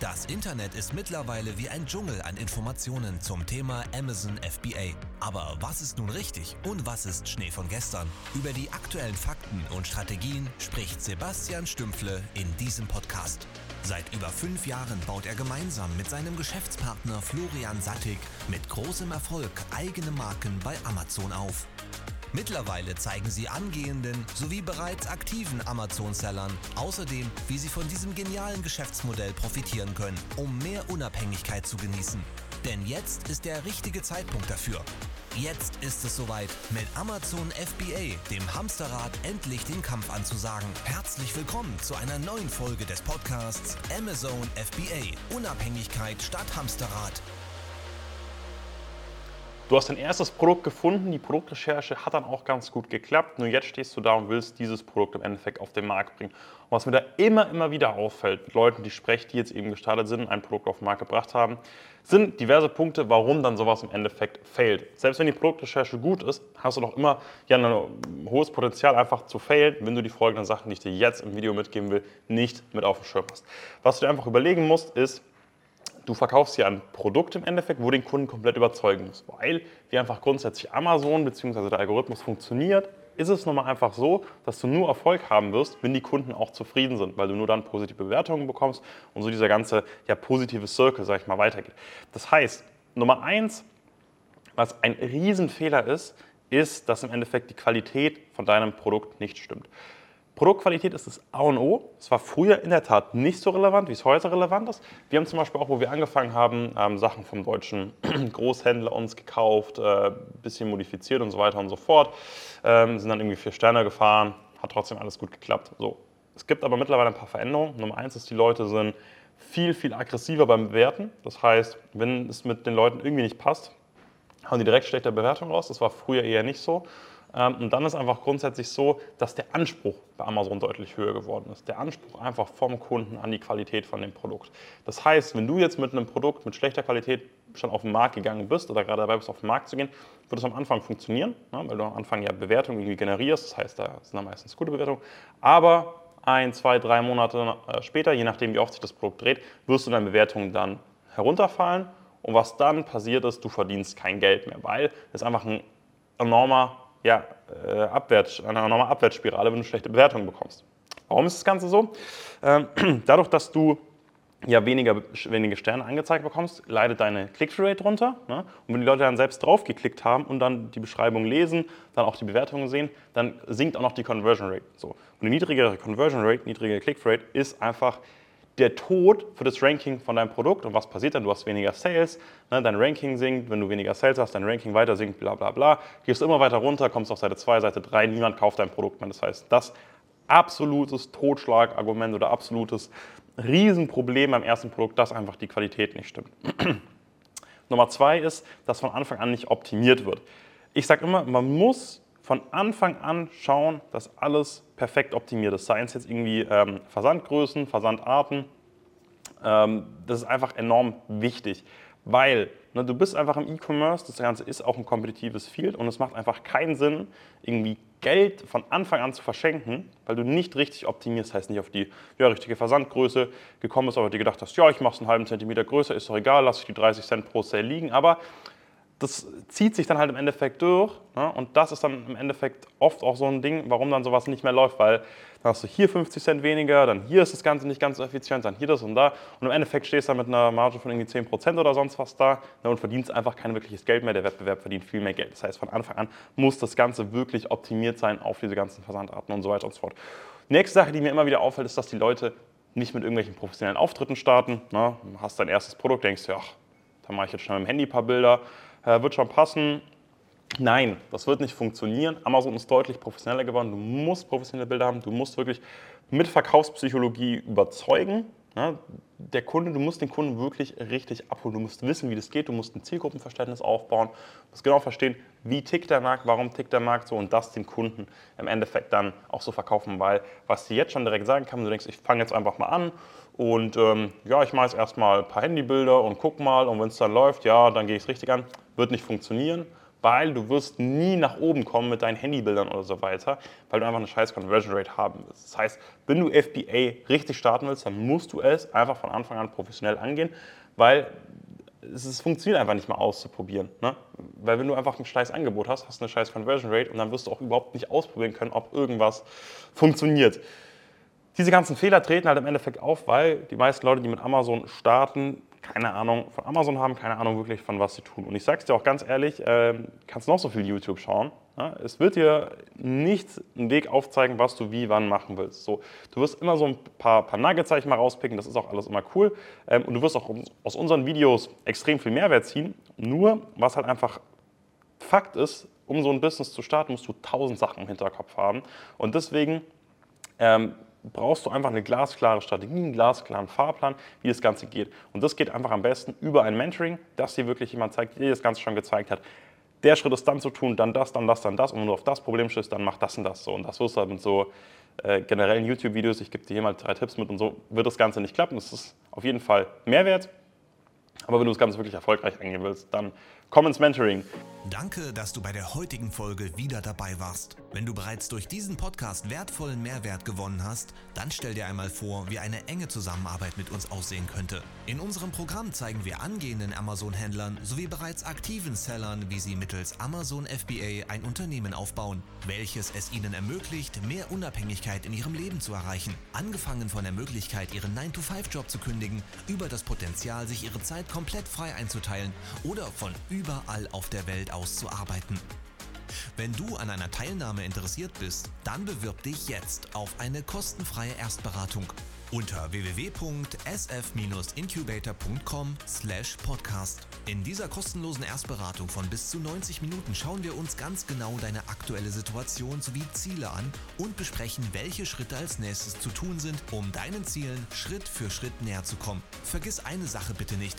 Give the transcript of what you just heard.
Das Internet ist mittlerweile wie ein Dschungel an Informationen zum Thema Amazon FBA. Aber was ist nun richtig und was ist Schnee von gestern? Über die aktuellen Fakten und Strategien spricht Sebastian Stümpfle in diesem Podcast. Seit über fünf Jahren baut er gemeinsam mit seinem Geschäftspartner Florian Sattig mit großem Erfolg eigene Marken bei Amazon auf. Mittlerweile zeigen sie angehenden sowie bereits aktiven Amazon-Sellern außerdem, wie sie von diesem genialen Geschäftsmodell profitieren können, um mehr Unabhängigkeit zu genießen. Denn jetzt ist der richtige Zeitpunkt dafür. Jetzt ist es soweit, mit Amazon FBA, dem Hamsterrad, endlich den Kampf anzusagen. Herzlich willkommen zu einer neuen Folge des Podcasts Amazon FBA. Unabhängigkeit statt Hamsterrad. Du hast dein erstes Produkt gefunden, die Produktrecherche hat dann auch ganz gut geklappt. Nur jetzt stehst du da und willst dieses Produkt im Endeffekt auf den Markt bringen. Und was mir da immer, immer wieder auffällt, mit Leuten, die ich spreche, die jetzt eben gestartet sind, ein Produkt auf den Markt gebracht haben, sind diverse Punkte, warum dann sowas im Endeffekt failt. Selbst wenn die Produktrecherche gut ist, hast du doch immer ja, ein hohes Potenzial einfach zu failen, wenn du die folgenden Sachen, die ich dir jetzt im Video mitgeben will, nicht mit auf dem Schirm hast. Was du dir einfach überlegen musst, ist, du verkaufst hier ein Produkt im Endeffekt, wo den Kunden komplett überzeugen muss. Weil, wie einfach grundsätzlich Amazon bzw. der Algorithmus funktioniert, ist es nun mal einfach so, dass du nur Erfolg haben wirst, wenn die Kunden auch zufrieden sind, weil du nur dann positive Bewertungen bekommst und so dieser ganze ja, positive Circle, sag ich mal, weitergeht. Das heißt, Nummer eins, was ein Riesenfehler ist, ist, dass im Endeffekt die Qualität von deinem Produkt nicht stimmt. Produktqualität ist das A und O. Es war früher in der Tat nicht so relevant, wie es heute relevant ist. Wir haben zum Beispiel auch, wo wir angefangen haben, ähm, Sachen vom deutschen Großhändler uns gekauft, äh, bisschen modifiziert und so weiter und so fort. Ähm, sind dann irgendwie vier Sterne gefahren, hat trotzdem alles gut geklappt. So. Es gibt aber mittlerweile ein paar Veränderungen. Nummer eins ist, die Leute sind viel, viel aggressiver beim Bewerten. Das heißt, wenn es mit den Leuten irgendwie nicht passt, hauen die direkt schlechte Bewertungen raus. Das war früher eher nicht so. Ähm, und dann ist einfach grundsätzlich so, dass der Anspruch bei Amazon deutlich höher geworden ist. Der Anspruch einfach vom Kunden an die Qualität von dem Produkt. Das heißt, wenn du jetzt mit einem Produkt mit schlechter Qualität schon auf den Markt gegangen bist oder gerade dabei bist, auf den Markt zu gehen, wird es am Anfang funktionieren, ne, weil du am Anfang ja Bewertungen irgendwie generierst. Das heißt, da sind dann meistens gute Bewertungen. Aber ein, zwei, drei Monate äh, später, je nachdem, wie oft sich das Produkt dreht, wirst du deine Bewertungen dann herunterfallen. Und was dann passiert ist, du verdienst kein Geld mehr, weil es einfach ein enormer ja, äh, abwärts, eine enorme Abwärtsspirale, wenn du schlechte Bewertungen bekommst. Warum ist das Ganze so? Ähm, dadurch, dass du ja weniger, wenige Sterne angezeigt bekommst, leidet deine Click-Through-Rate drunter. Ne? Und wenn die Leute dann selbst drauf geklickt haben und dann die Beschreibung lesen, dann auch die Bewertungen sehen, dann sinkt auch noch die Conversion Rate. So. Und eine niedrigere Conversion Rate, niedrigere Click-Through-Rate ist einfach der Tod für das Ranking von deinem Produkt. Und was passiert dann? Du hast weniger Sales, ne? dein Ranking sinkt. Wenn du weniger Sales hast, dein Ranking weiter sinkt, bla bla bla. Gehst immer weiter runter, kommst auf Seite 2, Seite 3, niemand kauft dein Produkt mehr. Das heißt, das absolutes Totschlagargument oder absolutes Riesenproblem beim ersten Produkt, dass einfach die Qualität nicht stimmt. Nummer zwei ist, dass von Anfang an nicht optimiert wird. Ich sage immer, man muss von Anfang an schauen, dass alles perfekt optimiert ist. Seien es jetzt irgendwie ähm, Versandgrößen, Versandarten. Ähm, das ist einfach enorm wichtig, weil ne, du bist einfach im E-Commerce, das Ganze ist auch ein kompetitives Field und es macht einfach keinen Sinn, irgendwie Geld von Anfang an zu verschenken, weil du nicht richtig optimierst, heißt nicht auf die ja, richtige Versandgröße gekommen bist, aber dir gedacht hast, ja, ich mache es einen halben Zentimeter größer, ist doch egal, lass ich die 30 Cent pro Sale liegen, aber das zieht sich dann halt im Endeffekt durch. Ne? Und das ist dann im Endeffekt oft auch so ein Ding, warum dann sowas nicht mehr läuft, weil dann hast du hier 50 Cent weniger, dann hier ist das Ganze nicht ganz so effizient, dann hier das und da. Und im Endeffekt stehst du dann mit einer Marge von irgendwie 10% oder sonst was da ne? und verdienst einfach kein wirkliches Geld mehr. Der Wettbewerb verdient viel mehr Geld. Das heißt, von Anfang an muss das Ganze wirklich optimiert sein auf diese ganzen Versandarten und so weiter und so fort. Nächste Sache, die mir immer wieder auffällt, ist, dass die Leute nicht mit irgendwelchen professionellen Auftritten starten. Ne? Du hast dein erstes Produkt, denkst du, ja, da mache ich jetzt schnell mit dem Handy ein paar Bilder äh, wird schon passen. Nein, das wird nicht funktionieren. Amazon ist deutlich professioneller geworden. Du musst professionelle Bilder haben. Du musst wirklich mit Verkaufspsychologie überzeugen. Ja, der Kunde, du musst den Kunden wirklich richtig abholen. Du musst wissen, wie das geht. Du musst ein Zielgruppenverständnis aufbauen. Du musst genau verstehen, wie tickt der Markt, warum tickt der Markt so und das den Kunden im Endeffekt dann auch so verkaufen. Weil was du jetzt schon direkt sagen kann, du denkst, ich fange jetzt einfach mal an und ähm, ja, ich mache jetzt erstmal ein paar Handybilder und guck mal und wenn es dann läuft, ja, dann gehe ich es richtig an. Wird nicht funktionieren, weil du wirst nie nach oben kommen mit deinen Handybildern oder so weiter, weil du einfach eine scheiß Conversion Rate haben willst. Das heißt, wenn du FBA richtig starten willst, dann musst du es einfach von Anfang an professionell angehen, weil es, es funktioniert einfach nicht mal auszuprobieren. Ne? Weil wenn du einfach ein scheiß Angebot hast, hast du eine scheiß Conversion Rate und dann wirst du auch überhaupt nicht ausprobieren können, ob irgendwas funktioniert. Diese ganzen Fehler treten halt im Endeffekt auf, weil die meisten Leute, die mit Amazon starten, keine Ahnung von Amazon haben, keine Ahnung wirklich von was sie tun. Und ich sage es dir auch ganz ehrlich, äh, kannst noch so viel YouTube schauen. Ja? Es wird dir nicht einen Weg aufzeigen, was du wie, wann machen willst. So, du wirst immer so ein paar, paar Nuggets mal rauspicken, das ist auch alles immer cool. Ähm, und du wirst auch aus unseren Videos extrem viel Mehrwert ziehen. Nur, was halt einfach Fakt ist, um so ein Business zu starten, musst du tausend Sachen im Hinterkopf haben. Und deswegen ähm, brauchst du einfach eine glasklare Strategie, einen glasklaren Fahrplan, wie das Ganze geht. Und das geht einfach am besten über ein Mentoring, dass dir wirklich jemand zeigt, der dir das Ganze schon gezeigt hat. Der Schritt ist dann zu tun, dann das, dann das, dann das. Und wenn du auf das Problem stößt, dann mach das und das so. Und das wirst du halt mit so äh, generellen YouTube-Videos, ich gebe dir hier mal drei Tipps mit und so, wird das Ganze nicht klappen. Das ist auf jeden Fall Mehrwert. Aber wenn du das Ganze wirklich erfolgreich angehen willst, dann komm ins Mentoring. Danke, dass du bei der heutigen Folge wieder dabei warst. Wenn du bereits durch diesen Podcast wertvollen Mehrwert gewonnen hast, dann stell dir einmal vor, wie eine enge Zusammenarbeit mit uns aussehen könnte. In unserem Programm zeigen wir angehenden Amazon-Händlern sowie bereits aktiven Sellern, wie sie mittels Amazon FBA ein Unternehmen aufbauen, welches es ihnen ermöglicht, mehr Unabhängigkeit in ihrem Leben zu erreichen. Angefangen von der Möglichkeit, ihren 9-to-5-Job zu kündigen, über das Potenzial, sich ihre Zeit komplett frei einzuteilen oder von überall auf der Welt auszuarbeiten. Wenn du an einer Teilnahme interessiert bist, dann bewirb dich jetzt auf eine kostenfreie Erstberatung unter www.sf-incubator.com/podcast. In dieser kostenlosen Erstberatung von bis zu 90 Minuten schauen wir uns ganz genau deine aktuelle Situation sowie Ziele an und besprechen, welche Schritte als nächstes zu tun sind, um deinen Zielen Schritt für Schritt näher zu kommen. Vergiss eine Sache bitte nicht.